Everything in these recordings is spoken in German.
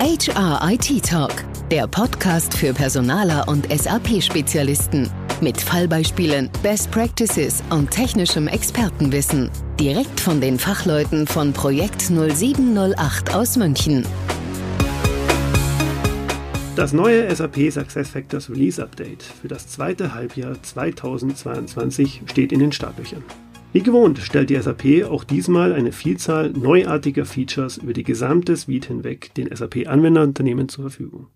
HR IT Talk, der Podcast für Personaler und SAP-Spezialisten. Mit Fallbeispielen, Best Practices und technischem Expertenwissen. Direkt von den Fachleuten von Projekt 0708 aus München. Das neue SAP SuccessFactors Release Update für das zweite Halbjahr 2022 steht in den Startlöchern. Wie gewohnt stellt die SAP auch diesmal eine Vielzahl neuartiger Features über die gesamte Suite hinweg den SAP-Anwenderunternehmen zur Verfügung.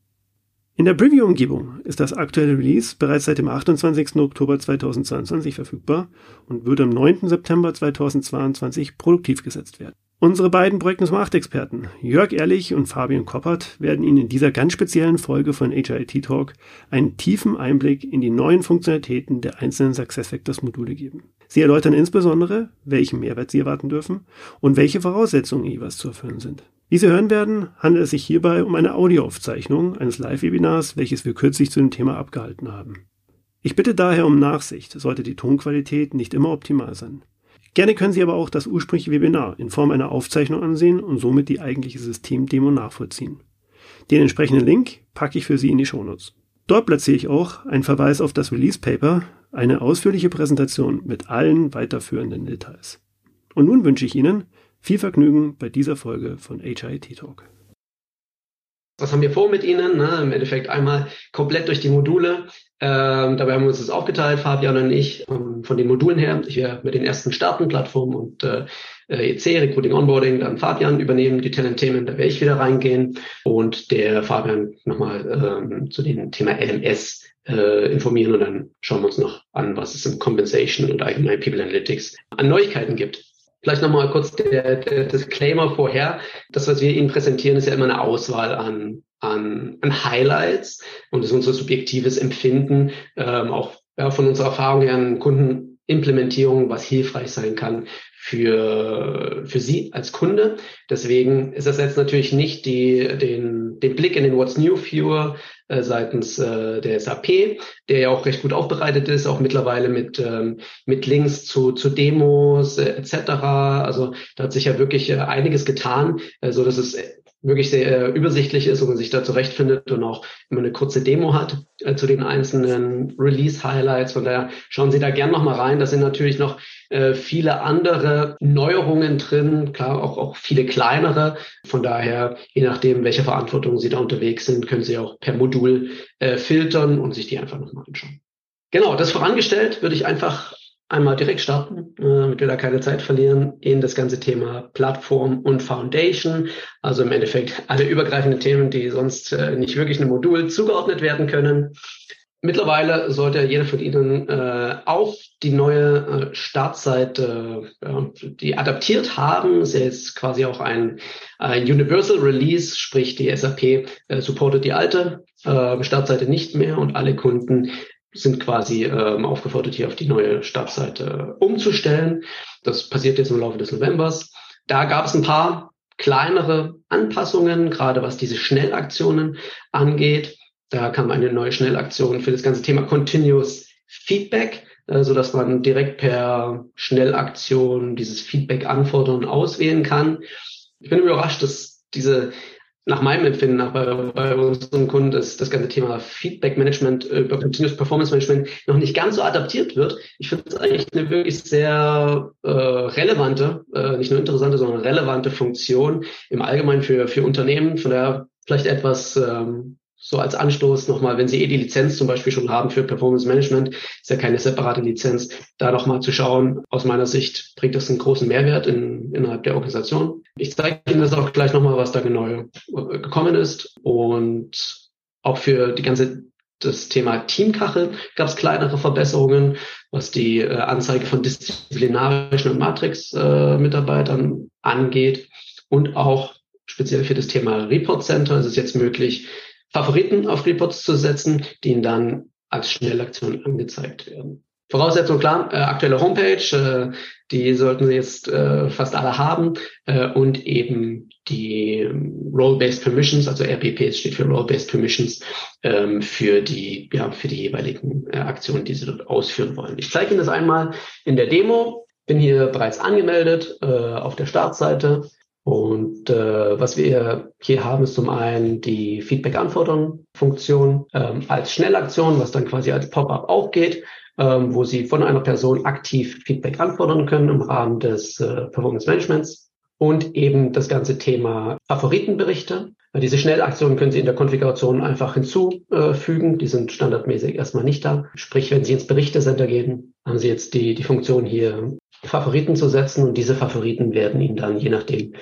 In der Preview-Umgebung ist das aktuelle Release bereits seit dem 28. Oktober 2022 verfügbar und wird am 9. September 2022 produktiv gesetzt werden. Unsere beiden Projekt 8 Experten, Jörg Ehrlich und Fabian Koppert, werden Ihnen in dieser ganz speziellen Folge von HIT Talk einen tiefen Einblick in die neuen Funktionalitäten der einzelnen SuccessFactors Module geben. Sie erläutern insbesondere, welchen Mehrwert Sie erwarten dürfen und welche Voraussetzungen jeweils zu erfüllen sind. Wie Sie hören werden, handelt es sich hierbei um eine Audioaufzeichnung eines Live-Webinars, welches wir kürzlich zu dem Thema abgehalten haben. Ich bitte daher um Nachsicht, sollte die Tonqualität nicht immer optimal sein. Gerne können Sie aber auch das ursprüngliche Webinar in Form einer Aufzeichnung ansehen und somit die eigentliche Systemdemo nachvollziehen. Den entsprechenden Link packe ich für Sie in die Shownotes. Dort platziere ich auch einen Verweis auf das Release Paper, eine ausführliche Präsentation mit allen weiterführenden Details. Und nun wünsche ich Ihnen viel Vergnügen bei dieser Folge von HIT Talk. Was haben wir vor mit Ihnen? Ne? Im Endeffekt einmal komplett durch die Module ähm, dabei haben wir uns das aufgeteilt, Fabian und ich, ähm, von den Modulen her. Ich werde mit den ersten starten, Plattform und äh, EC, Recruiting Onboarding, dann Fabian übernehmen, die Talent-Themen, da werde ich wieder reingehen und der Fabian nochmal ähm, zu dem Thema LMS äh, informieren und dann schauen wir uns noch an, was es im Compensation und allgemein People Analytics an Neuigkeiten gibt. Vielleicht nochmal kurz der, der Disclaimer vorher. Das, was wir Ihnen präsentieren, ist ja immer eine Auswahl an an, an Highlights und ist unser subjektives Empfinden, ähm, auch ja, von unserer Erfahrung her an Kundenimplementierung, was hilfreich sein kann für, für Sie als Kunde. Deswegen ist das jetzt natürlich nicht die, den, den Blick in den What's New Viewer äh, seitens äh, der SAP, der ja auch recht gut aufbereitet ist, auch mittlerweile mit, ähm, mit Links zu, zu Demos äh, etc. Also da hat sich ja wirklich äh, einiges getan, äh, so dass es wirklich sehr äh, übersichtlich ist und man sich da zurechtfindet und auch immer eine kurze Demo hat äh, zu den einzelnen Release-Highlights. Von daher schauen Sie da gern nochmal rein. Da sind natürlich noch äh, viele andere Neuerungen drin, klar auch, auch viele kleinere. Von daher, je nachdem, welche Verantwortung Sie da unterwegs sind, können Sie auch per Modul äh, filtern und sich die einfach nochmal anschauen. Genau, das vorangestellt würde ich einfach einmal direkt starten, äh, damit wir da keine Zeit verlieren, in das ganze Thema Plattform und Foundation. Also im Endeffekt alle übergreifenden Themen, die sonst äh, nicht wirklich einem Modul zugeordnet werden können. Mittlerweile sollte jeder von Ihnen äh, auch die neue äh, Startseite, äh, die adaptiert haben. Es ist quasi auch ein, ein Universal Release, sprich die SAP äh, supportet die alte äh, Startseite nicht mehr und alle Kunden sind quasi ähm, aufgefordert, hier auf die neue Startseite umzustellen. Das passiert jetzt im Laufe des Novembers. Da gab es ein paar kleinere Anpassungen, gerade was diese Schnellaktionen angeht. Da kam eine neue Schnellaktion für das ganze Thema Continuous Feedback, äh, so dass man direkt per Schnellaktion dieses Feedback anfordern und auswählen kann. Ich bin überrascht, dass diese nach meinem Empfinden nach bei, bei unseren Kunden ist das ganze Thema Feedback Management äh, über Continuous Performance Management noch nicht ganz so adaptiert wird. Ich finde es eigentlich eine wirklich sehr äh, relevante, äh, nicht nur interessante, sondern relevante Funktion im Allgemeinen für, für Unternehmen. Von daher vielleicht etwas ähm, so als Anstoß nochmal, wenn Sie eh die Lizenz zum Beispiel schon haben für Performance Management, ist ja keine separate Lizenz, da nochmal zu schauen, aus meiner Sicht bringt das einen großen Mehrwert in, innerhalb der Organisation. Ich zeige Ihnen das auch gleich nochmal, was da genau äh, gekommen ist und auch für die ganze das Thema Teamkachel gab es kleinere Verbesserungen, was die äh, Anzeige von disziplinarischen und Matrix-Mitarbeitern äh, angeht. Und auch speziell für das Thema Report Center ist es jetzt möglich, Favoriten auf Reports zu setzen, die ihnen dann als Schnellaktion angezeigt werden. Voraussetzung klar, äh, aktuelle Homepage, äh, die sollten Sie jetzt äh, fast alle haben äh, und eben die ähm, Role-Based Permissions, also RBPs steht für Role-Based Permissions ähm, für die ja für die jeweiligen äh, Aktionen, die Sie dort ausführen wollen. Ich zeige Ihnen das einmal in der Demo. Bin hier bereits angemeldet äh, auf der Startseite Und äh, was wir hier haben, ist zum einen die Feedback-Anfordern-Funktion ähm, als Schnellaktion, was dann quasi als Pop-up aufgeht, ähm, wo Sie von einer Person aktiv Feedback anfordern können im Rahmen des äh, Performance Managements. Und eben das ganze Thema Favoritenberichte. Diese Schnellaktionen können Sie in der Konfiguration einfach hinzufügen. Die sind standardmäßig erstmal nicht da. Sprich, wenn Sie ins Berichtecenter gehen, haben Sie jetzt die, die Funktion hier Favoriten zu setzen und diese Favoriten werden Ihnen dann, je nachdem,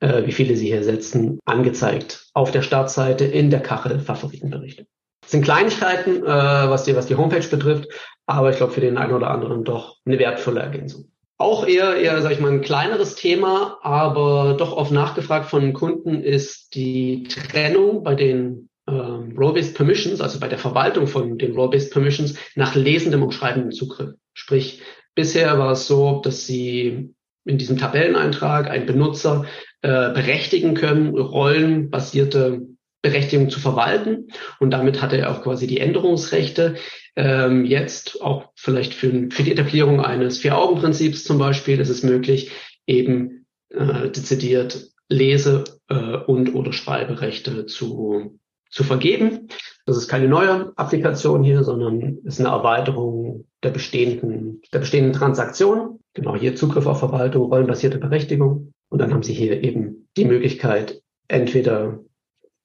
äh, wie viele Sie hier setzen, angezeigt auf der Startseite in der Kachel Favoritenberichte. Das sind Kleinigkeiten, äh, was, die, was die Homepage betrifft, aber ich glaube für den einen oder anderen doch eine wertvolle Ergänzung. Auch eher, eher, sag ich mal, ein kleineres Thema, aber doch oft nachgefragt von Kunden ist die Trennung bei den ähm, Role-Based Permissions, also bei der Verwaltung von den Role-Based Permissions nach lesendem und schreibendem Zugriff. Sprich, Bisher war es so, dass Sie in diesem Tabelleneintrag einen Benutzer äh, berechtigen können, rollenbasierte Berechtigung zu verwalten. Und damit hat er auch quasi die Änderungsrechte. Ähm, jetzt auch vielleicht für, für die Etablierung eines Vier-Augen-Prinzips zum Beispiel ist es möglich, eben äh, dezidiert Lese- äh, und oder Schreiberechte zu, zu vergeben. Das ist keine neue Applikation hier, sondern ist eine Erweiterung der bestehenden, der bestehenden Transaktion. Genau hier Zugriff auf Verwaltung, rollenbasierte Berechtigung. Und dann haben Sie hier eben die Möglichkeit, entweder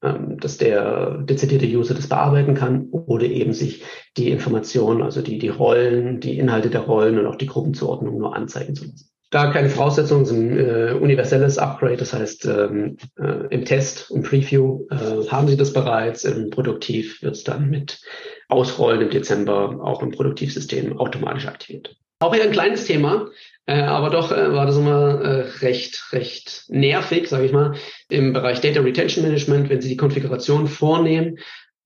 ähm, dass der dezidierte User das bearbeiten kann oder eben sich die Informationen, also die, die Rollen, die Inhalte der Rollen und auch die Gruppenzuordnung nur anzeigen zu lassen da keine Voraussetzungen, es ist ein äh, universelles Upgrade. Das heißt, ähm, äh, im Test, im Preview äh, haben Sie das bereits. Im Produktiv wird es dann mit Ausrollen im Dezember auch im Produktivsystem automatisch aktiviert. Auch eher ein kleines Thema, äh, aber doch äh, war das immer äh, recht, recht nervig, sage ich mal, im Bereich Data Retention Management, wenn Sie die Konfiguration vornehmen.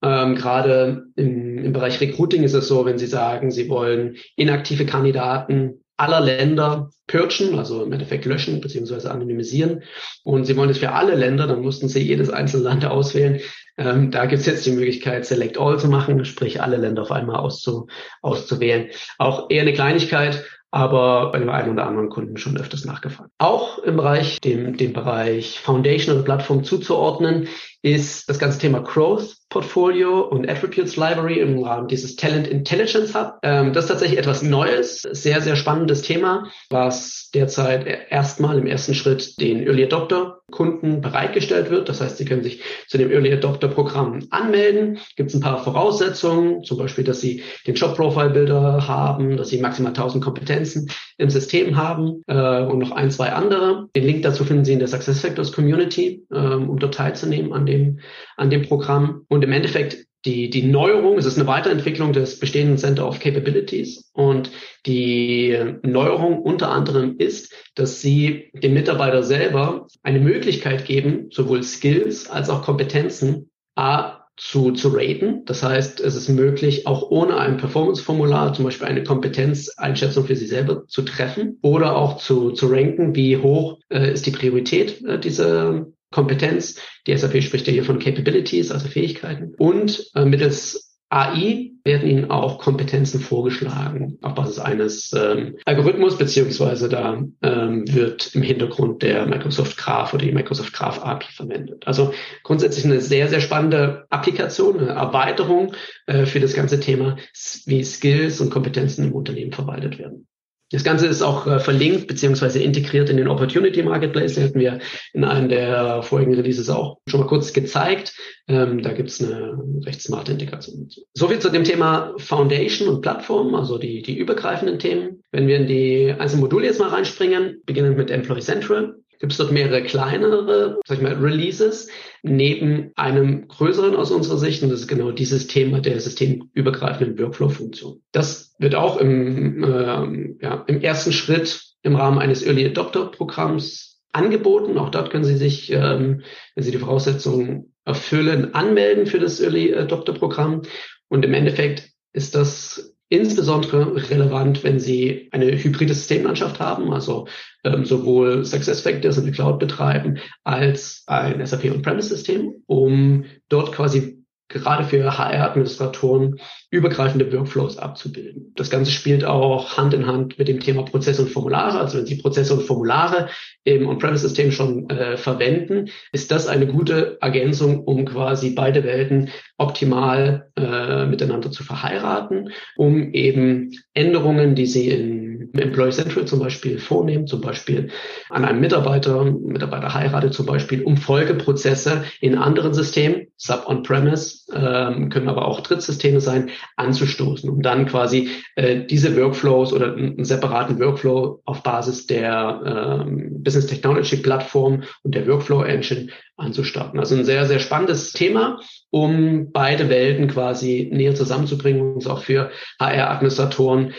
Ähm, Gerade im, im Bereich Recruiting ist es so, wenn Sie sagen, Sie wollen inaktive Kandidaten aller Länder purgen, also im Endeffekt löschen bzw. anonymisieren. Und sie wollen es für alle Länder, dann mussten sie jedes einzelne Land auswählen. Ähm, da gibt es jetzt die Möglichkeit, Select All zu machen, sprich alle Länder auf einmal auszu, auszuwählen. Auch eher eine Kleinigkeit, aber bei dem einen oder anderen Kunden schon öfters nachgefragt. Auch im Bereich, dem, dem Bereich Foundation oder Plattform zuzuordnen, ist das ganze Thema Growth Portfolio und Attributes Library im Rahmen dieses Talent Intelligence Hub. Ähm, das ist tatsächlich etwas Neues, sehr, sehr spannendes Thema, was derzeit erstmal im ersten Schritt den Early Adopter Kunden bereitgestellt wird. Das heißt, sie können sich zu dem Early Adopter Programm anmelden. Gibt es ein paar Voraussetzungen, zum Beispiel, dass sie den Job Profile Builder haben, dass sie maximal 1000 Kompetenzen im System haben äh, und noch ein, zwei andere. Den Link dazu finden Sie in der SuccessFactors Community, ähm, um dort teilzunehmen an dem, an dem Programm. Und im Endeffekt die, die Neuerung, es ist eine Weiterentwicklung des bestehenden Center of Capabilities und die Neuerung unter anderem ist, dass sie dem Mitarbeiter selber eine Möglichkeit geben, sowohl Skills als auch Kompetenzen A, zu, zu raten. Das heißt, es ist möglich, auch ohne ein Performance-Formular zum Beispiel eine Kompetenzeinschätzung für Sie selber zu treffen oder auch zu, zu ranken, wie hoch äh, ist die Priorität äh, dieser Kompetenz. Die SAP spricht ja hier von Capabilities, also Fähigkeiten. Und äh, mittels AI werden Ihnen auch Kompetenzen vorgeschlagen auf Basis eines ähm, Algorithmus, beziehungsweise da ähm, wird im Hintergrund der Microsoft Graph oder die Microsoft Graph API verwendet. Also grundsätzlich eine sehr, sehr spannende Applikation, eine Erweiterung äh, für das ganze Thema, wie Skills und Kompetenzen im Unternehmen verwaltet werden. Das Ganze ist auch äh, verlinkt beziehungsweise integriert in den Opportunity Marketplace. Den hatten wir in einem der vorigen Releases auch schon mal kurz gezeigt. Ähm, da gibt es eine recht smarte Integration. Soviel zu dem Thema Foundation und Plattform, also die, die übergreifenden Themen. Wenn wir in die einzelnen Module jetzt mal reinspringen, beginnend mit Employee Central, gibt es dort mehrere kleinere, sag ich mal, Releases neben einem größeren aus unserer Sicht. Und das ist genau dieses Thema der systemübergreifenden Workflow-Funktion. Das wird auch im, äh, ja, im ersten Schritt im Rahmen eines Early Adopter Programms angeboten. Auch dort können Sie sich, ähm, wenn Sie die Voraussetzungen erfüllen, anmelden für das Early Adopter Programm. Und im Endeffekt ist das insbesondere relevant, wenn Sie eine hybride Systemlandschaft haben, also ähm, sowohl SuccessFactors in der Cloud betreiben als ein SAP On-Premise-System, um dort quasi gerade für HR-Administratoren übergreifende Workflows abzubilden. Das Ganze spielt auch Hand in Hand mit dem Thema Prozesse und Formulare. Also wenn Sie Prozesse und Formulare im On-Premise-System schon äh, verwenden, ist das eine gute Ergänzung, um quasi beide Welten optimal äh, miteinander zu verheiraten, um eben Änderungen, die Sie in Employee Central zum Beispiel vornehmen, zum Beispiel an einem Mitarbeiter, Mitarbeiter heiratet zum Beispiel, um Folgeprozesse in anderen Systemen, Sub-On-Premise, ähm, können aber auch Drittsysteme sein, anzustoßen, um dann quasi äh, diese Workflows oder einen separaten Workflow auf Basis der ähm, Business Technology Plattform und der Workflow Engine anzustarten. Also ein sehr, sehr spannendes Thema, um beide Welten quasi näher zusammenzubringen und auch für HR-Administratoren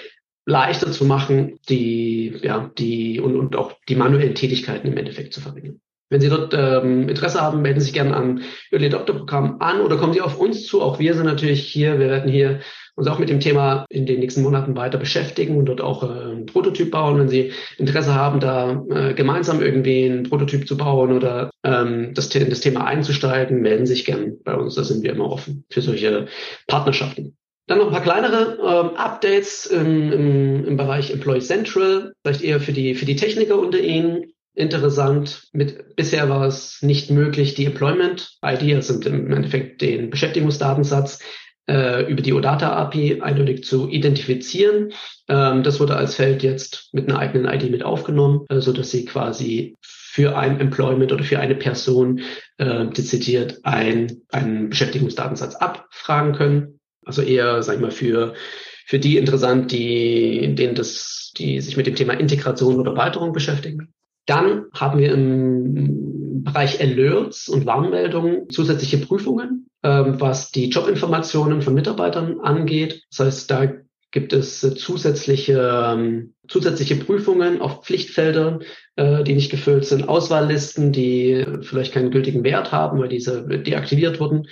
leichter zu machen, die, ja, die und, und auch die manuellen Tätigkeiten im Endeffekt zu verringern. Wenn Sie dort ähm, Interesse haben, melden Sie sich gerne am Early Adopter Programm an oder kommen Sie auf uns zu. Auch wir sind natürlich hier. Wir werden hier uns auch mit dem Thema in den nächsten Monaten weiter beschäftigen und dort auch äh, einen Prototyp bauen. Wenn Sie Interesse haben, da äh, gemeinsam irgendwie einen Prototyp zu bauen oder ähm, das, das Thema einzusteigen, melden Sie sich gerne bei uns. Da sind wir immer offen für solche Partnerschaften. Dann noch ein paar kleinere ähm, Updates im, im, im Bereich Employee Central, vielleicht eher für die, für die Techniker unter Ihnen interessant. Mit, bisher war es nicht möglich, die Employment-ID, also im Endeffekt den Beschäftigungsdatensatz, äh, über die OData API eindeutig zu identifizieren. Ähm, das wurde als Feld jetzt mit einer eigenen ID mit aufgenommen, äh, so dass Sie quasi für ein Employment oder für eine Person äh, dezidiert ein, einen Beschäftigungsdatensatz abfragen können. Also eher, sag ich mal, für, für die interessant, die, denen das, die sich mit dem Thema Integration oder Erweiterung beschäftigen. Dann haben wir im Bereich Alerts und Warnmeldungen zusätzliche Prüfungen, ähm, was die Jobinformationen von Mitarbeitern angeht. Das heißt, da gibt es zusätzliche, ähm, zusätzliche Prüfungen auf Pflichtfeldern, äh, die nicht gefüllt sind, Auswahllisten, die vielleicht keinen gültigen Wert haben, weil diese deaktiviert wurden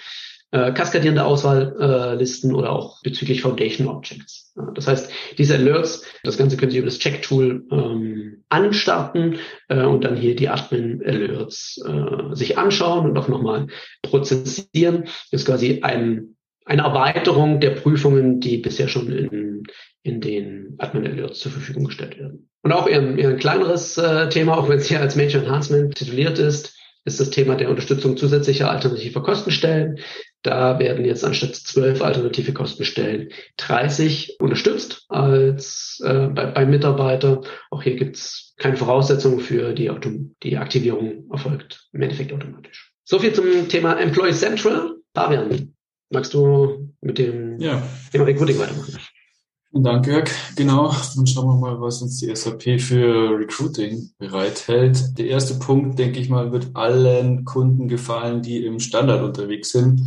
äh, kaskadierende Auswahllisten äh, oder auch bezüglich Foundation Objects. Ja, das heißt, diese Alerts, das Ganze können Sie über das Check-Tool ähm, anstarten äh, und dann hier die Admin-Alerts äh, sich anschauen und auch nochmal prozessieren. Das ist quasi ein, eine Erweiterung der Prüfungen, die bisher schon in, in den Admin-Alerts zur Verfügung gestellt werden. Und auch eher, eher ein kleineres äh, Thema, auch wenn es hier als Major Enhancement tituliert ist, ist das Thema der Unterstützung zusätzlicher alternativer Kostenstellen. Da werden jetzt anstatt zwölf alternative Kostenstellen 30 unterstützt als äh, bei, bei Mitarbeiter. Auch hier gibt es keine Voraussetzungen für die, Autom die Aktivierung erfolgt im Endeffekt automatisch. So viel zum Thema Employee Central. Fabian, magst du mit dem ja. Thema Recruiting weitermachen? Vielen Dank, Jörg. Genau, dann schauen wir mal, was uns die SAP für Recruiting bereithält. Der erste Punkt, denke ich mal, wird allen Kunden gefallen, die im Standard unterwegs sind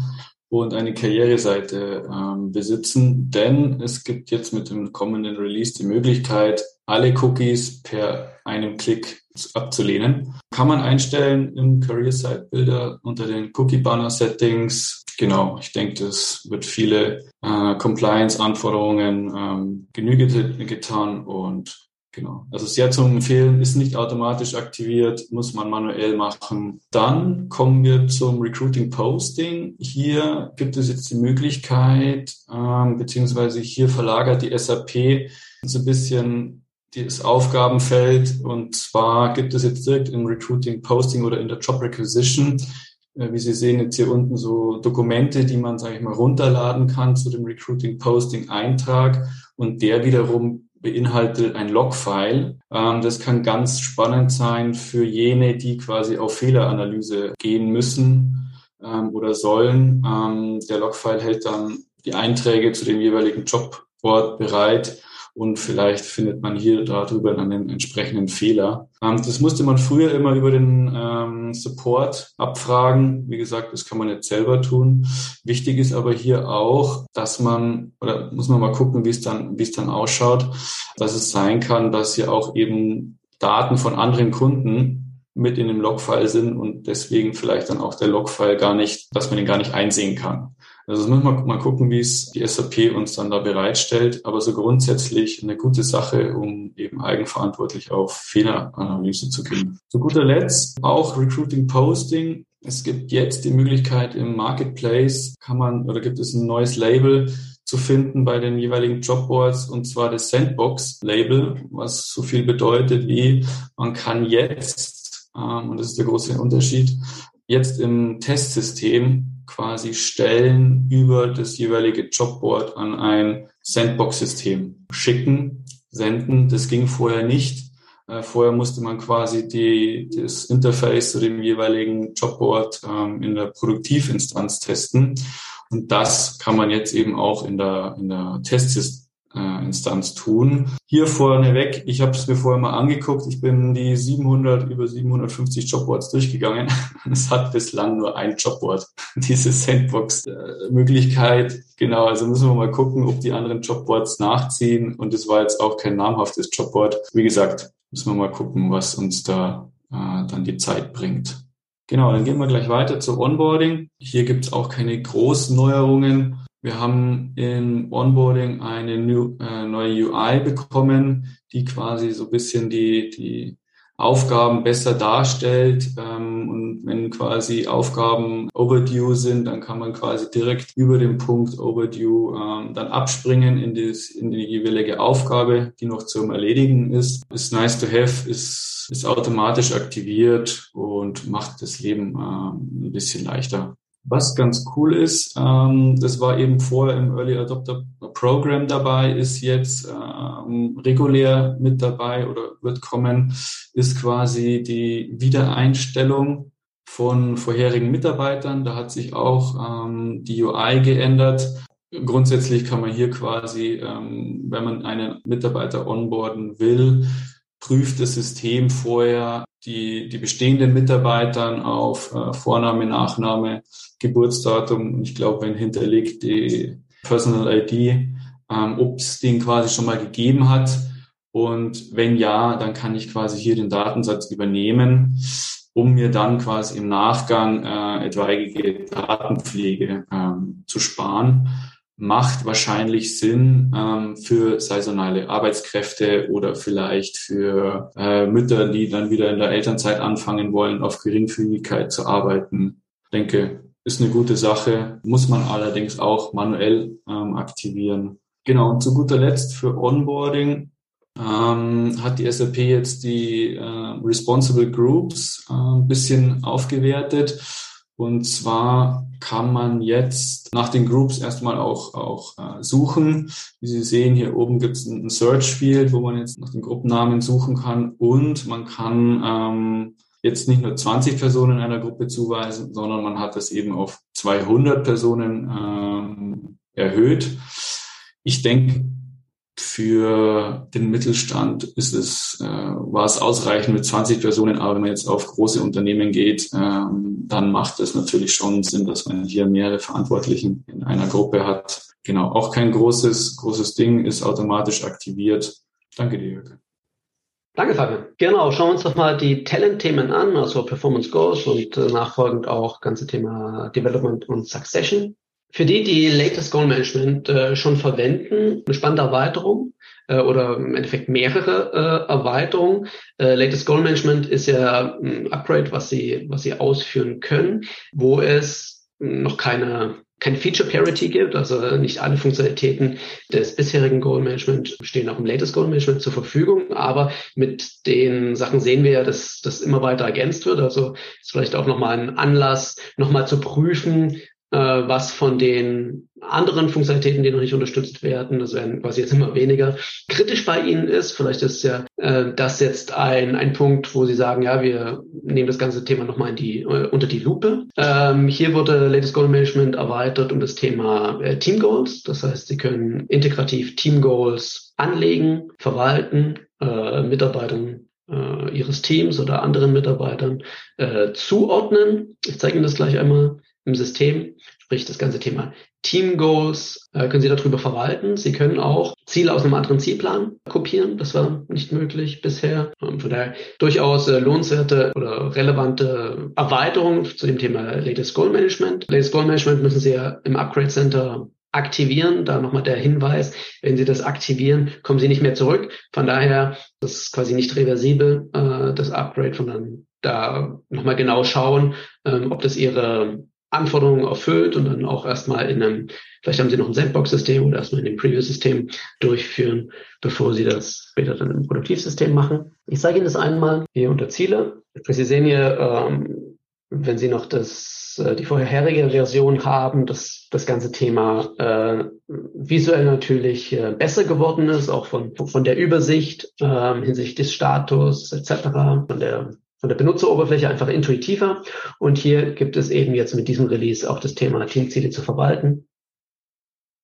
und eine Karriereseite ähm, besitzen, denn es gibt jetzt mit dem kommenden Release die Möglichkeit, alle Cookies per einem Klick abzulehnen. Kann man einstellen im Career Site Builder unter den Cookie Banner Settings. Genau, ich denke, das wird viele äh, Compliance-Anforderungen ähm, Genüge getan und Genau. Also sehr zu empfehlen, ist nicht automatisch aktiviert, muss man manuell machen. Dann kommen wir zum Recruiting Posting. Hier gibt es jetzt die Möglichkeit, ähm, beziehungsweise hier verlagert die SAP so ein bisschen das Aufgabenfeld. Und zwar gibt es jetzt direkt im Recruiting Posting oder in der Job Requisition, wie Sie sehen jetzt hier unten so Dokumente, die man, sage ich mal, runterladen kann zu dem Recruiting Posting Eintrag. Und der wiederum beinhaltet ein Logfile. Ähm, das kann ganz spannend sein für jene, die quasi auf Fehleranalyse gehen müssen ähm, oder sollen. Ähm, der Logfile hält dann die Einträge zu dem jeweiligen Jobort bereit und vielleicht findet man hier darüber dann den entsprechenden Fehler. Ähm, das musste man früher immer über den ähm, Support abfragen. Wie gesagt, das kann man jetzt selber tun. Wichtig ist aber hier auch, dass man, oder muss man mal gucken, wie es dann, wie es dann ausschaut, dass es sein kann, dass hier auch eben Daten von anderen Kunden mit in dem Logfile sind und deswegen vielleicht dann auch der Logfile gar nicht, dass man den gar nicht einsehen kann. Also müssen wir mal gucken, wie es die SAP uns dann da bereitstellt. Aber so grundsätzlich eine gute Sache, um eben eigenverantwortlich auf Fehleranalyse zu gehen. Zu guter Letzt auch Recruiting Posting. Es gibt jetzt die Möglichkeit im Marketplace kann man oder gibt es ein neues Label zu finden bei den jeweiligen Jobboards und zwar das Sandbox-Label, was so viel bedeutet wie man kann jetzt, ähm, und das ist der große Unterschied, jetzt im Testsystem quasi Stellen über das jeweilige Jobboard an ein Sandbox-System schicken, senden. Das ging vorher nicht. Äh, vorher musste man quasi die, das Interface zu dem jeweiligen Jobboard ähm, in der Produktivinstanz testen. Und das kann man jetzt eben auch in der, in der Testinstanz tun. Hier vorneweg, ich habe es mir vorher mal angeguckt, ich bin die 700, über 750 Jobboards durchgegangen. Es hat bislang nur ein Jobboard, diese Sandbox-Möglichkeit. Genau, also müssen wir mal gucken, ob die anderen Jobboards nachziehen. Und es war jetzt auch kein namhaftes Jobboard. Wie gesagt, müssen wir mal gucken, was uns da äh, dann die Zeit bringt. Genau, dann gehen wir gleich weiter zu Onboarding. Hier gibt es auch keine großen Neuerungen. Wir haben in Onboarding eine new, äh, neue UI bekommen, die quasi so ein bisschen die, die Aufgaben besser darstellt. Ähm, und wenn quasi Aufgaben overdue sind, dann kann man quasi direkt über den Punkt overdue ähm, dann abspringen in, das, in die jeweilige Aufgabe, die noch zum Erledigen ist. Ist nice to have, ist, ist automatisch aktiviert und macht das Leben ähm, ein bisschen leichter. Was ganz cool ist, ähm, das war eben vorher im Early Adopter Program dabei, ist jetzt ähm, regulär mit dabei oder wird kommen, ist quasi die Wiedereinstellung von vorherigen Mitarbeitern. Da hat sich auch ähm, die UI geändert. Grundsätzlich kann man hier quasi, ähm, wenn man einen Mitarbeiter onboarden will, prüft das System vorher die, die bestehenden Mitarbeitern auf äh, Vorname, Nachname, Geburtsdatum und ich glaube, wenn hinterlegt die Personal ID, ähm, ob es den quasi schon mal gegeben hat. Und wenn ja, dann kann ich quasi hier den Datensatz übernehmen, um mir dann quasi im Nachgang äh, etwaige Datenpflege ähm, zu sparen macht wahrscheinlich Sinn ähm, für saisonale Arbeitskräfte oder vielleicht für äh, Mütter, die dann wieder in der Elternzeit anfangen wollen, auf Geringfügigkeit zu arbeiten. Ich denke, ist eine gute Sache, muss man allerdings auch manuell ähm, aktivieren. Genau, und zu guter Letzt für Onboarding ähm, hat die SAP jetzt die äh, Responsible Groups äh, bisschen aufgewertet und zwar kann man jetzt nach den Groups erstmal auch, auch äh, suchen. Wie Sie sehen, hier oben gibt es ein Search-Field, wo man jetzt nach den Gruppennamen suchen kann. Und man kann ähm, jetzt nicht nur 20 Personen einer Gruppe zuweisen, sondern man hat das eben auf 200 Personen ähm, erhöht. Ich denke, für den Mittelstand ist es, äh, war es ausreichend mit 20 Personen, aber wenn man jetzt auf große Unternehmen geht, ähm, dann macht es natürlich schon Sinn, dass man hier mehrere Verantwortlichen in einer Gruppe hat. Genau, auch kein großes, großes Ding, ist automatisch aktiviert. Danke dir, Jürgen. Danke, Fabian. Genau, schauen wir uns doch mal die Talent-Themen an, also Performance Goals und äh, nachfolgend auch ganze Thema Development und Succession. Für die, die Latest Goal Management äh, schon verwenden, eine spannende Erweiterung äh, oder im Endeffekt mehrere äh, Erweiterungen. Äh, Latest Goal Management ist ja ein Upgrade, was Sie, was Sie ausführen können, wo es noch keine kein Feature Parity gibt, also nicht alle Funktionalitäten des bisherigen Goal Management stehen auch im Latest Goal Management zur Verfügung, aber mit den Sachen sehen wir ja, dass das immer weiter ergänzt wird. Also ist vielleicht auch nochmal ein Anlass, nochmal zu prüfen, äh, was von den anderen Funktionalitäten, die noch nicht unterstützt werden, das werden quasi jetzt immer weniger, kritisch bei Ihnen ist. Vielleicht ist ja äh, das jetzt ein, ein Punkt, wo Sie sagen, ja, wir nehmen das ganze Thema nochmal in die, äh, unter die Lupe. Ähm, hier wurde Latest Goal Management erweitert um das Thema äh, Team Goals. Das heißt, Sie können integrativ Team Goals anlegen, verwalten, äh, Mitarbeitern äh, ihres Teams oder anderen Mitarbeitern äh, zuordnen. Ich zeige Ihnen das gleich einmal im System, sprich das ganze Thema Team Goals äh, können Sie darüber verwalten. Sie können auch Ziele aus einem anderen Zielplan kopieren. Das war nicht möglich bisher. Von daher durchaus äh, lohnenswerte oder relevante Erweiterung zu dem Thema Latest Goal Management. Latest Goal Management müssen Sie ja im Upgrade Center aktivieren. Da nochmal der Hinweis, wenn Sie das aktivieren, kommen Sie nicht mehr zurück. Von daher, das ist quasi nicht reversibel, äh, das Upgrade, sondern da nochmal genau schauen, ähm, ob das Ihre Anforderungen erfüllt und dann auch erstmal in einem, vielleicht haben Sie noch ein Sandbox-System oder erstmal in dem Preview-System durchführen, bevor Sie das später dann im Produktivsystem machen. Ich zeige Ihnen das einmal hier unter Ziele. Sie sehen hier, ähm, wenn Sie noch das, äh, die vorherige Version haben, dass das ganze Thema äh, visuell natürlich äh, besser geworden ist, auch von, von der Übersicht äh, hinsichtlich des Status etc., von der von der Benutzeroberfläche einfach intuitiver. Und hier gibt es eben jetzt mit diesem Release auch das Thema Teamziele zu verwalten.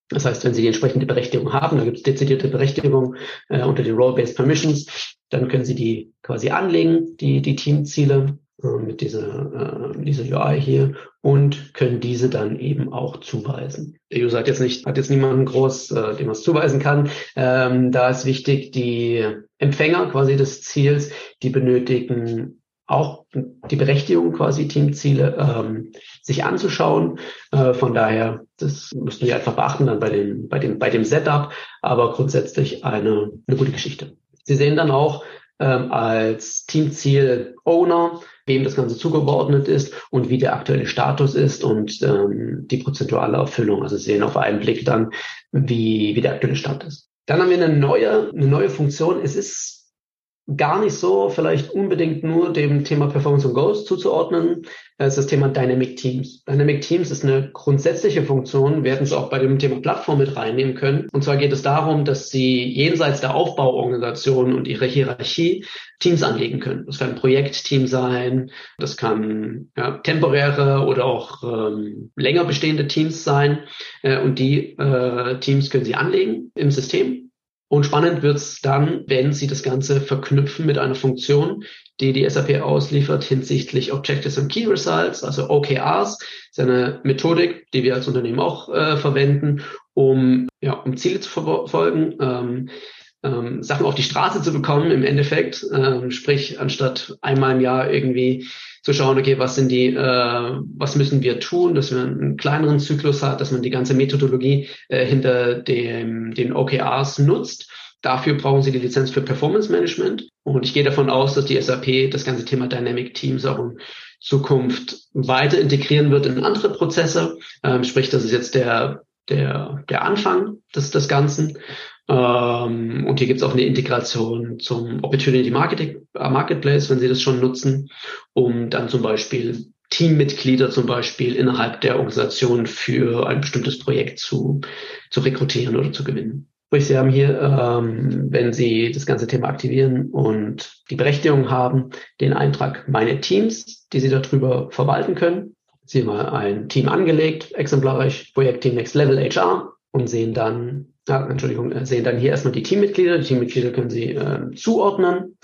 Das heißt, wenn Sie die entsprechende Berechtigung haben, da gibt es dezidierte Berechtigung äh, unter den Role-Based Permissions, dann können Sie die quasi anlegen, die, die Teamziele äh, mit dieser, äh, dieser UI hier und können diese dann eben auch zuweisen. Der User hat jetzt nicht, hat jetzt niemanden groß, äh, dem es zuweisen kann. Ähm, da ist wichtig, die Empfänger quasi des Ziels, die benötigen auch die Berechtigung quasi Teamziele ähm, sich anzuschauen. Äh, von daher, das müssen wir einfach beachten dann bei dem, bei dem, bei dem Setup, aber grundsätzlich eine, eine gute Geschichte. Sie sehen dann auch ähm, als Teamziel Owner, wem das Ganze zugeordnet ist und wie der aktuelle Status ist und ähm, die prozentuale Erfüllung. Also Sie sehen auf einen Blick dann, wie, wie der aktuelle Stand ist. Dann haben wir eine neue, eine neue Funktion. Es ist gar nicht so vielleicht unbedingt nur dem Thema Performance und Goals zuzuordnen. Es ist das Thema Dynamic Teams. Dynamic Teams ist eine grundsätzliche Funktion, wir hätten es auch bei dem Thema Plattform mit reinnehmen können. Und zwar geht es darum, dass Sie jenseits der Aufbauorganisation und ihrer Hierarchie Teams anlegen können. Das kann ein Projektteam sein, das kann ja, temporäre oder auch ähm, länger bestehende Teams sein. Äh, und die äh, Teams können Sie anlegen im System und spannend wird's dann, wenn Sie das Ganze verknüpfen mit einer Funktion, die die SAP ausliefert hinsichtlich Objectives and Key Results, also OKRs. Das ist eine Methodik, die wir als Unternehmen auch äh, verwenden, um, ja, um Ziele zu verfolgen. Ähm, ähm, Sachen auf die Straße zu bekommen im Endeffekt. Ähm, sprich, anstatt einmal im Jahr irgendwie zu schauen, okay, was sind die, äh, was müssen wir tun, dass man einen kleineren Zyklus hat, dass man die ganze Methodologie äh, hinter dem, den OKRs nutzt. Dafür brauchen Sie die Lizenz für Performance Management. Und ich gehe davon aus, dass die SAP das ganze Thema Dynamic Teams auch in Zukunft weiter integrieren wird in andere Prozesse. Ähm, sprich, das ist jetzt der, der, der Anfang des, des Ganzen. Ähm, und hier gibt es auch eine Integration zum Opportunity Marketing, äh, Marketplace, wenn Sie das schon nutzen, um dann zum Beispiel Teammitglieder zum Beispiel innerhalb der Organisation für ein bestimmtes Projekt zu, zu rekrutieren oder zu gewinnen. Sprich, Sie haben hier, ähm, wenn Sie das ganze Thema aktivieren und die Berechtigung haben, den Eintrag Meine Teams, die Sie darüber verwalten können. Sie haben ein Team angelegt, exemplarisch Projektteam Next Level HR und sehen dann ja, Entschuldigung, äh, sehen dann hier erstmal die Teammitglieder. Die Teammitglieder können Sie äh, zuordnen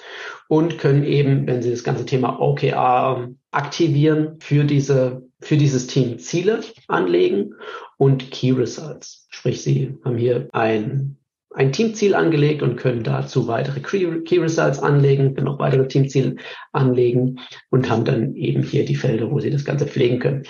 und können eben, wenn Sie das ganze Thema OKR aktivieren, für diese für dieses Team Ziele anlegen und Key Results. Sprich, Sie haben hier ein ein Teamziel angelegt und können dazu weitere Key Results anlegen, können auch weitere Teamziele anlegen und haben dann eben hier die Felder, wo Sie das Ganze pflegen können.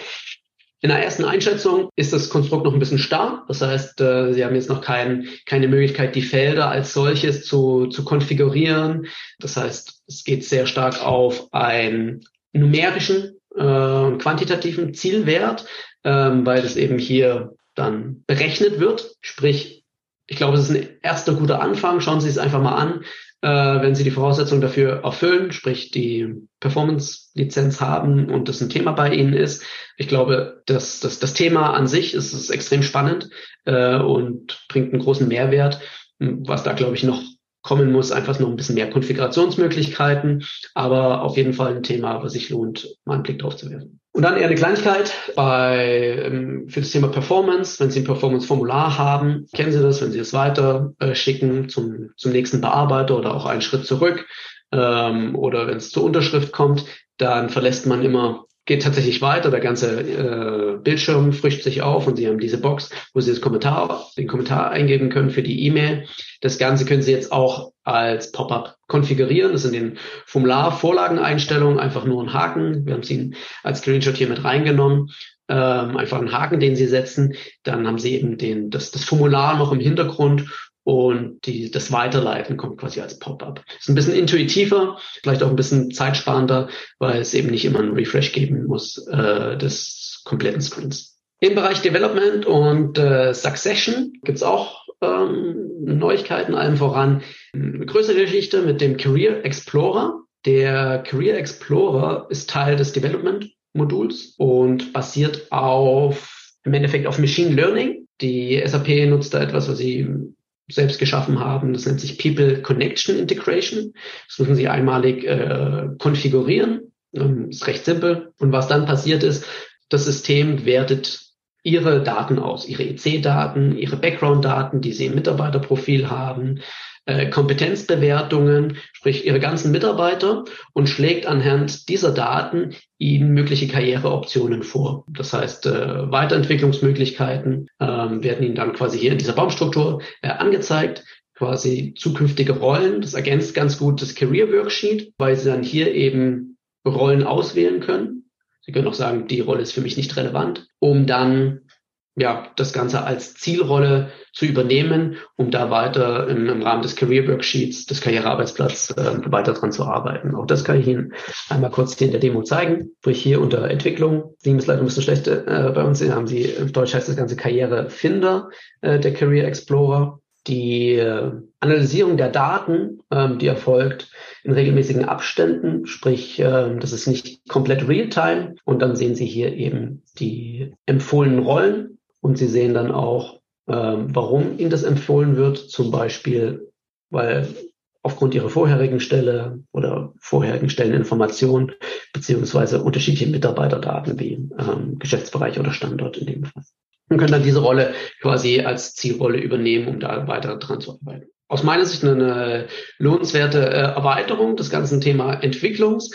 In der ersten Einschätzung ist das Konstrukt noch ein bisschen starr. Das heißt, äh, Sie haben jetzt noch kein, keine Möglichkeit, die Felder als solches zu, zu konfigurieren. Das heißt, es geht sehr stark auf einen numerischen, äh, quantitativen Zielwert, ähm, weil das eben hier dann berechnet wird. Sprich, ich glaube, es ist ein erster guter Anfang. Schauen Sie es einfach mal an wenn Sie die Voraussetzungen dafür erfüllen, sprich die Performance-Lizenz haben und das ein Thema bei Ihnen ist. Ich glaube, dass, dass das Thema an sich ist, ist extrem spannend äh, und bringt einen großen Mehrwert. Was da, glaube ich, noch kommen muss, einfach noch ein bisschen mehr Konfigurationsmöglichkeiten, aber auf jeden Fall ein Thema, was sich lohnt, mal einen Blick drauf zu werfen. Und dann eher eine Kleinigkeit bei, ähm, für das Thema Performance. Wenn Sie ein Performance-Formular haben, kennen Sie das, wenn Sie es weiter äh, schicken zum, zum nächsten Bearbeiter oder auch einen Schritt zurück ähm, oder wenn es zur Unterschrift kommt, dann verlässt man immer geht tatsächlich weiter. Der ganze äh, Bildschirm frischt sich auf und Sie haben diese Box, wo Sie das Kommentar, den Kommentar eingeben können für die E-Mail. Das Ganze können Sie jetzt auch als Pop-up konfigurieren. Das sind den Formular-Vorlageneinstellungen einfach nur ein Haken. Wir haben sie als Screenshot hier mit reingenommen. Ähm, einfach einen Haken, den Sie setzen. Dann haben Sie eben den, das, das Formular noch im Hintergrund und die, das Weiterleiten kommt quasi als Pop-up. Ist ein bisschen intuitiver, vielleicht auch ein bisschen zeitsparender, weil es eben nicht immer einen Refresh geben muss äh, des kompletten Screens. Im Bereich Development und äh, Succession gibt's auch ähm, Neuigkeiten, allem voran eine größere Geschichte mit dem Career Explorer. Der Career Explorer ist Teil des Development Moduls und basiert auf im Endeffekt auf Machine Learning. Die SAP nutzt da etwas, was sie selbst geschaffen haben. Das nennt sich People Connection Integration. Das müssen Sie einmalig äh, konfigurieren. Ähm, ist recht simpel. Und was dann passiert ist, das System wertet Ihre Daten aus, Ihre EC-Daten, Ihre Background-Daten, die Sie im Mitarbeiterprofil haben, äh, Kompetenzbewertungen, sprich ihre ganzen Mitarbeiter und schlägt anhand dieser Daten ihnen mögliche Karriereoptionen vor. Das heißt, äh, Weiterentwicklungsmöglichkeiten äh, werden ihnen dann quasi hier in dieser Baumstruktur äh, angezeigt quasi zukünftige Rollen. Das ergänzt ganz gut das Career Worksheet, weil Sie dann hier eben Rollen auswählen können. Sie können auch sagen, die Rolle ist für mich nicht relevant, um dann ja, das Ganze als Zielrolle zu übernehmen, um da weiter im, im Rahmen des Career Worksheets, des Karrierearbeitsplatz äh, weiter dran zu arbeiten. Auch das kann ich Ihnen einmal kurz hier in der Demo zeigen. Sprich hier unter Entwicklung, Sieben ist leider ein bisschen schlecht äh, bei uns, haben Sie, im Deutsch heißt das Ganze Karrierefinder, äh, der Career Explorer. Die äh, Analysierung der Daten, ähm, die erfolgt in regelmäßigen Abständen, sprich, äh, das ist nicht komplett real-time. Und dann sehen Sie hier eben die empfohlenen Rollen, und Sie sehen dann auch, ähm, warum Ihnen das empfohlen wird. Zum Beispiel, weil aufgrund Ihrer vorherigen Stelle oder vorherigen Stelleninformationen beziehungsweise unterschiedliche Mitarbeiterdaten wie ähm, Geschäftsbereich oder Standort in dem Fall. Und können dann diese Rolle quasi als Zielrolle übernehmen, um da weiter dran zu arbeiten. Aus meiner Sicht eine lohnenswerte äh, Erweiterung des ganzen Thema Entwicklungs.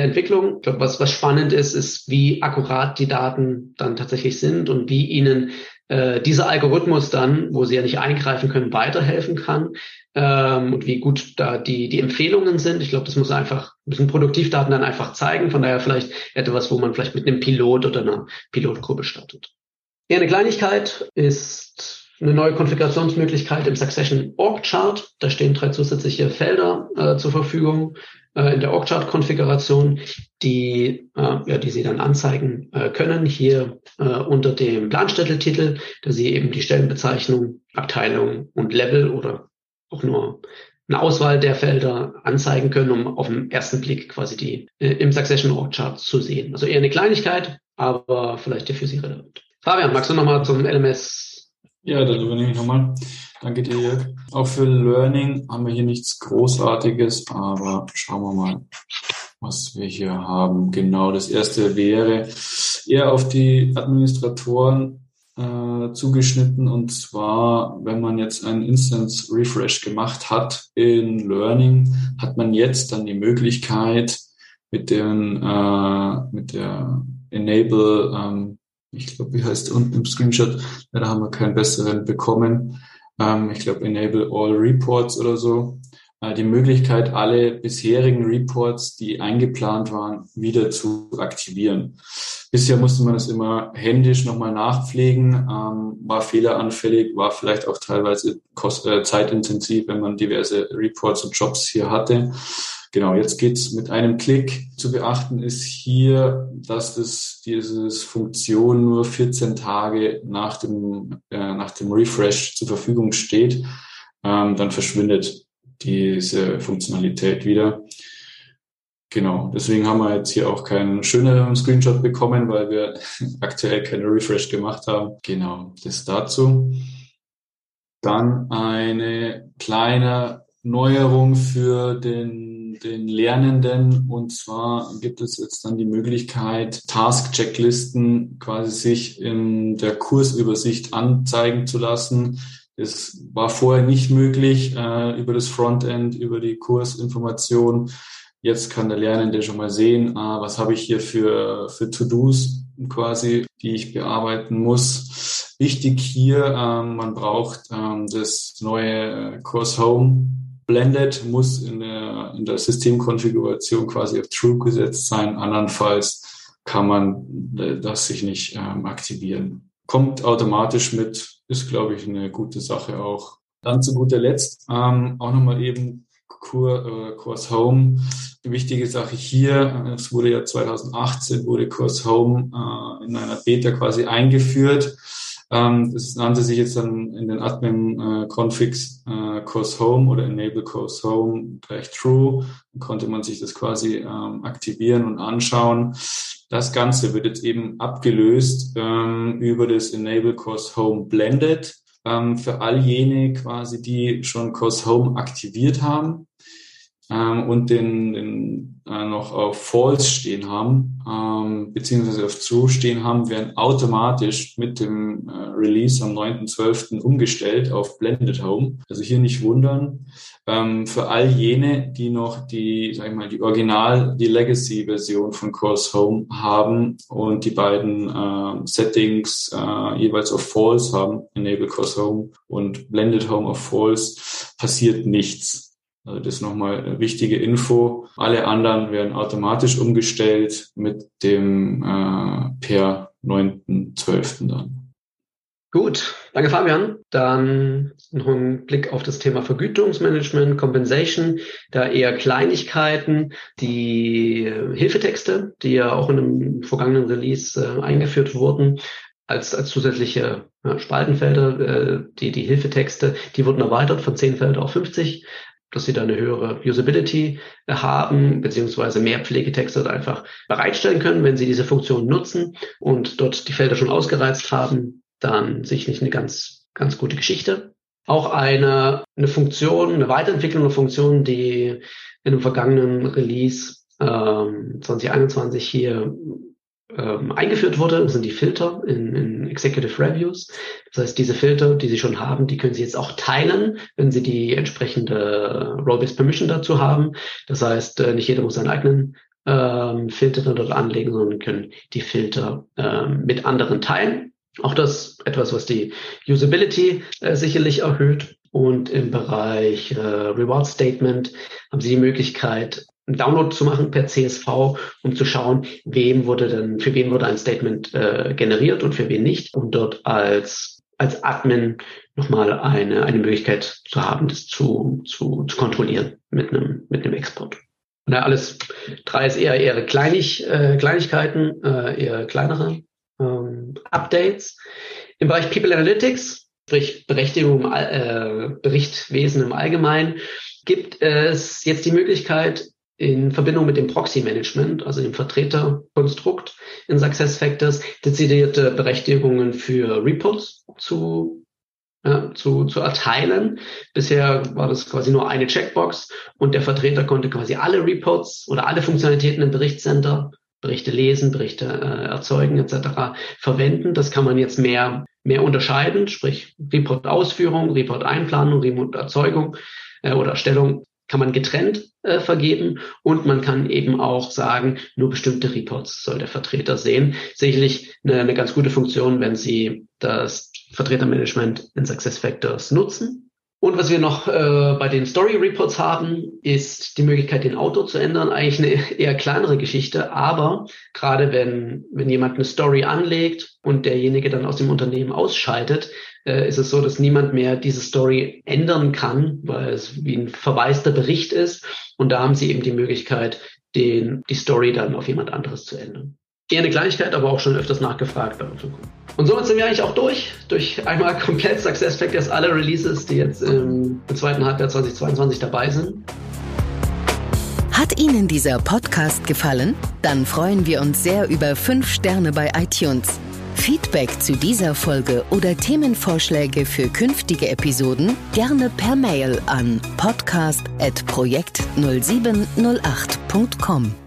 Entwicklung. Ich glaube, was, was spannend ist, ist, wie akkurat die Daten dann tatsächlich sind und wie ihnen äh, dieser Algorithmus dann, wo sie ja nicht eingreifen können, weiterhelfen kann ähm, und wie gut da die, die Empfehlungen sind. Ich glaube, das muss einfach, müssen Produktivdaten dann einfach zeigen. Von daher vielleicht etwas, wo man vielleicht mit einem Pilot oder einer Pilotgruppe startet. Ja, eine Kleinigkeit ist eine neue Konfigurationsmöglichkeit im Succession Org Chart. Da stehen drei zusätzliche Felder äh, zur Verfügung in der Org-Chart-Konfiguration, die, äh, ja, die Sie dann anzeigen äh, können. Hier äh, unter dem Planstätteltitel, da Sie eben die Stellenbezeichnung, Abteilung und Level oder auch nur eine Auswahl der Felder anzeigen können, um auf den ersten Blick quasi die äh, im Succession Org Chart zu sehen. Also eher eine Kleinigkeit, aber vielleicht ja für Sie relevant. Fabian, magst du nochmal zum LMS? Ja, dann übernehme ich nochmal. Danke dir, Jörg. Auch für Learning haben wir hier nichts Großartiges, aber schauen wir mal, was wir hier haben. Genau, das erste wäre eher auf die Administratoren äh, zugeschnitten und zwar, wenn man jetzt einen Instance Refresh gemacht hat in Learning, hat man jetzt dann die Möglichkeit mit den äh, mit der Enable ähm, ich glaube, wie heißt unten im Screenshot, ja, da haben wir keinen besseren bekommen, ähm, ich glaube Enable All Reports oder so, äh, die Möglichkeit, alle bisherigen Reports, die eingeplant waren, wieder zu aktivieren. Bisher musste man das immer händisch nochmal nachpflegen, ähm, war fehleranfällig, war vielleicht auch teilweise kost äh, zeitintensiv, wenn man diverse Reports und Jobs hier hatte. Genau, jetzt geht's mit einem Klick. Zu beachten ist hier, dass das, dieses Funktion nur 14 Tage nach dem, äh, nach dem Refresh zur Verfügung steht. Ähm, dann verschwindet diese Funktionalität wieder. Genau, deswegen haben wir jetzt hier auch keinen schöneren Screenshot bekommen, weil wir aktuell keine Refresh gemacht haben. Genau, das dazu. Dann eine kleine Neuerung für den den Lernenden. Und zwar gibt es jetzt dann die Möglichkeit, Task-Checklisten quasi sich in der Kursübersicht anzeigen zu lassen. Das war vorher nicht möglich äh, über das Frontend, über die Kursinformation. Jetzt kann der Lernende schon mal sehen, ah, was habe ich hier für, für To-Dos quasi, die ich bearbeiten muss. Wichtig hier, ähm, man braucht ähm, das neue Course Home Blended, muss in der, in der Systemkonfiguration quasi auf True gesetzt sein. Andernfalls kann man das sich nicht ähm, aktivieren. Kommt automatisch mit, ist, glaube ich, eine gute Sache auch. Dann zu guter Letzt ähm, auch nochmal eben Kur, äh, Course Home. Eine wichtige Sache hier, es wurde ja 2018, wurde Course Home äh, in einer Beta quasi eingeführt. Ähm, das nannte sich jetzt dann in den Admin-Configs äh, Course Home oder Enable Course Home gleich True. Dann konnte man sich das quasi ähm, aktivieren und anschauen. Das Ganze wird jetzt eben abgelöst ähm, über das Enable Course Home Blended ähm, für all jene quasi, die schon Course Home aktiviert haben ähm, und den, den äh, noch auf False stehen haben, ähm, beziehungsweise auf True stehen haben, werden automatisch mit dem äh, Release am 9.12. umgestellt auf Blended Home. Also hier nicht wundern. Ähm, für all jene, die noch die, sag ich mal, die Original, die Legacy-Version von Course Home haben und die beiden äh, Settings äh, jeweils auf False haben, Enable Course Home und Blended Home auf False, passiert nichts. Also das ist nochmal eine wichtige Info. Alle anderen werden automatisch umgestellt mit dem äh, per 9.12. dann. Gut, danke Fabian. Dann noch ein Blick auf das Thema Vergütungsmanagement, Compensation, da eher Kleinigkeiten, die Hilfetexte, die ja auch in einem vergangenen Release äh, eingeführt wurden, als, als zusätzliche ja, Spaltenfelder, äh, die, die Hilfetexte, die wurden erweitert von 10 Felder auf 50 dass sie da eine höhere Usability haben, beziehungsweise mehr Pflegetexte einfach bereitstellen können, wenn sie diese Funktion nutzen und dort die Felder schon ausgereizt haben, dann sicherlich eine ganz, ganz gute Geschichte. Auch eine, eine Funktion, eine Weiterentwicklung der Funktion, die in einem vergangenen Release ähm, 2021 hier ähm, eingeführt wurde, sind die Filter in, in Executive Reviews. Das heißt, diese Filter, die Sie schon haben, die können Sie jetzt auch teilen, wenn Sie die entsprechende Role-Based Permission dazu haben. Das heißt, äh, nicht jeder muss seinen eigenen ähm, Filter dort anlegen, sondern können die Filter ähm, mit anderen teilen. Auch das etwas, was die Usability äh, sicherlich erhöht. Und im Bereich äh, Reward Statement haben Sie die Möglichkeit, einen Download zu machen per CSV, um zu schauen, wem wurde denn, für wen wurde ein Statement äh, generiert und für wen nicht, um dort als als Admin nochmal eine, eine Möglichkeit zu haben, das zu, zu, zu kontrollieren mit einem, mit einem Export. Und ja, alles drei ist eher, eher kleinig, äh, Kleinigkeiten, äh, eher kleinere ähm, Updates. Im Bereich People Analytics, sprich Berechtigung, äh, Berichtwesen im Allgemeinen, gibt es jetzt die Möglichkeit, in Verbindung mit dem Proxy-Management, also dem Vertreterkonstrukt in SuccessFactors, dezidierte Berechtigungen für Reports zu, ja, zu, zu erteilen. Bisher war das quasi nur eine Checkbox und der Vertreter konnte quasi alle Reports oder alle Funktionalitäten im Berichtscenter, Berichte lesen, Berichte äh, erzeugen etc. verwenden. Das kann man jetzt mehr, mehr unterscheiden, sprich Report-Ausführung, Report-Einplanung, Report-Erzeugung äh, oder Erstellung kann man getrennt äh, vergeben und man kann eben auch sagen, nur bestimmte Reports soll der Vertreter sehen. Sicherlich eine, eine ganz gute Funktion, wenn Sie das Vertretermanagement in SuccessFactors nutzen. Und was wir noch äh, bei den Story Reports haben, ist die Möglichkeit, den Autor zu ändern. Eigentlich eine eher kleinere Geschichte, aber gerade wenn, wenn jemand eine Story anlegt und derjenige dann aus dem Unternehmen ausschaltet, äh, ist es so, dass niemand mehr diese Story ändern kann, weil es wie ein verwaister Bericht ist. Und da haben sie eben die Möglichkeit, den, die Story dann auf jemand anderes zu ändern eher eine Kleinigkeit, aber auch schon öfters nachgefragt bei uns. Und somit sind wir eigentlich auch durch, durch einmal komplett SuccessFactors alle Releases, die jetzt im zweiten Halbjahr 2022 dabei sind. Hat Ihnen dieser Podcast gefallen? Dann freuen wir uns sehr über 5 Sterne bei iTunes. Feedback zu dieser Folge oder Themenvorschläge für künftige Episoden gerne per Mail an podcast.projekt0708.com.